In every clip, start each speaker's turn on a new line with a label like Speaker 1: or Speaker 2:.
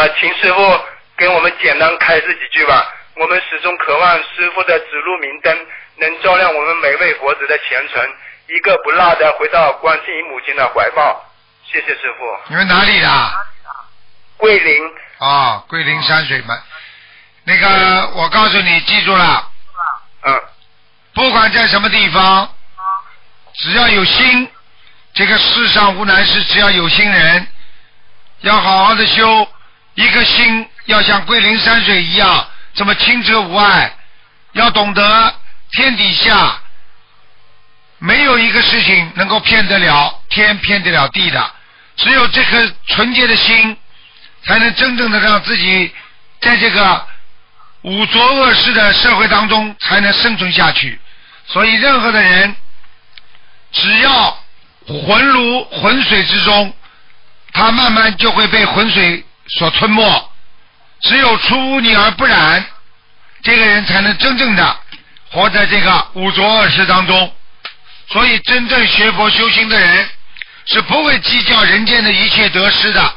Speaker 1: 呃，请师傅给我们简单开示几句吧。我们始终渴望师傅的指路明灯，能照亮我们每位佛子的前程，一个不落的回到观世音母亲的怀抱。谢谢师傅。
Speaker 2: 你们哪里的？
Speaker 1: 桂林。
Speaker 2: 啊，桂林山水门。那个，我告诉你，记住了。
Speaker 1: 嗯。
Speaker 2: 不管在什么地方，只要有心，这个世上无难事，只要有心人，要好好的修，一颗心要像桂林山水一样这么清澈无碍，要懂得天底下没有一个事情能够骗得了天，骗得了地的，只有这颗纯洁的心，才能真正的让自己在这个五浊恶世的社会当中才能生存下去。所以，任何的人，只要浑如浑水之中，他慢慢就会被浑水所吞没。只有出污泥而不染，这个人才能真正的活在这个五浊恶世当中。所以，真正学佛修心的人是不会计较人间的一切得失的，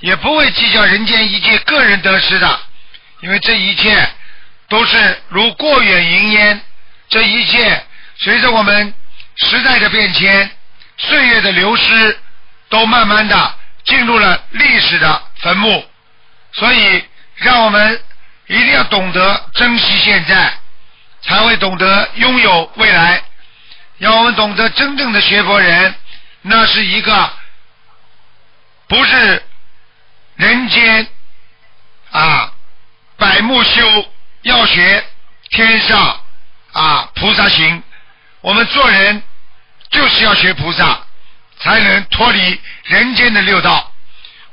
Speaker 2: 也不会计较人间一切个人得失的，因为这一切都是如过眼云烟。这一切随着我们时代的变迁、岁月的流失，都慢慢的进入了历史的坟墓。所以，让我们一定要懂得珍惜现在，才会懂得拥有未来。让我们懂得真正的学佛人，那是一个不是人间啊百目修，要学天上。啊，菩萨行，我们做人就是要学菩萨，才能脱离人间的六道。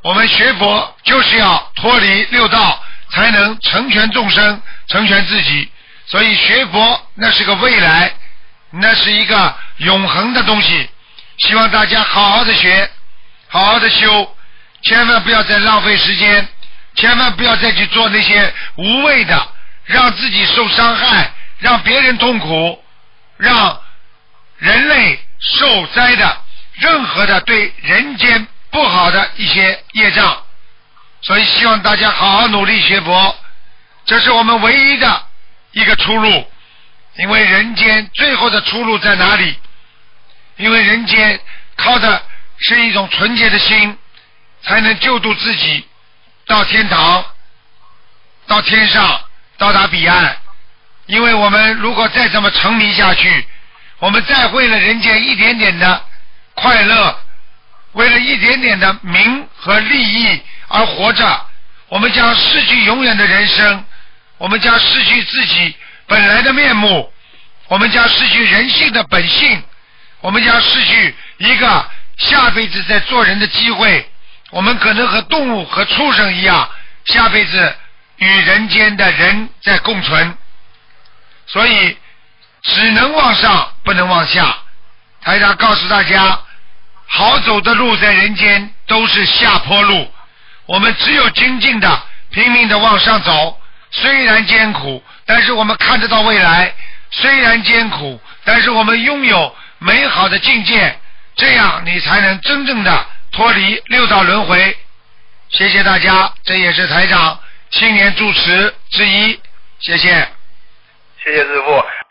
Speaker 2: 我们学佛就是要脱离六道，才能成全众生，成全自己。所以学佛那是个未来，那是一个永恒的东西。希望大家好好的学，好好的修，千万不要再浪费时间，千万不要再去做那些无谓的，让自己受伤害。让别人痛苦，让人类受灾的任何的对人间不好的一些业障，所以希望大家好好努力学佛，这是我们唯一的一个出路。因为人间最后的出路在哪里？因为人间靠的是一种纯洁的心，才能救度自己到天堂，到天上，到达彼岸。因为我们如果再这么沉迷下去，我们再为了人间一点点的快乐，为了一点点的名和利益而活着，我们将失去永远的人生，我们将失去自己本来的面目，我们将失去人性的本性，我们将失去一个下辈子在做人的机会，我们可能和动物和畜生一样，下辈子与人间的人在共存。所以只能往上，不能往下。台长告诉大家，好走的路在人间都是下坡路，我们只有精进的、拼命的往上走。虽然艰苦，但是我们看得到未来；虽然艰苦，但是我们拥有美好的境界。这样你才能真正的脱离六道轮回。谢谢大家，这也是台长新年祝词之一。谢谢。
Speaker 1: 谢谢师傅。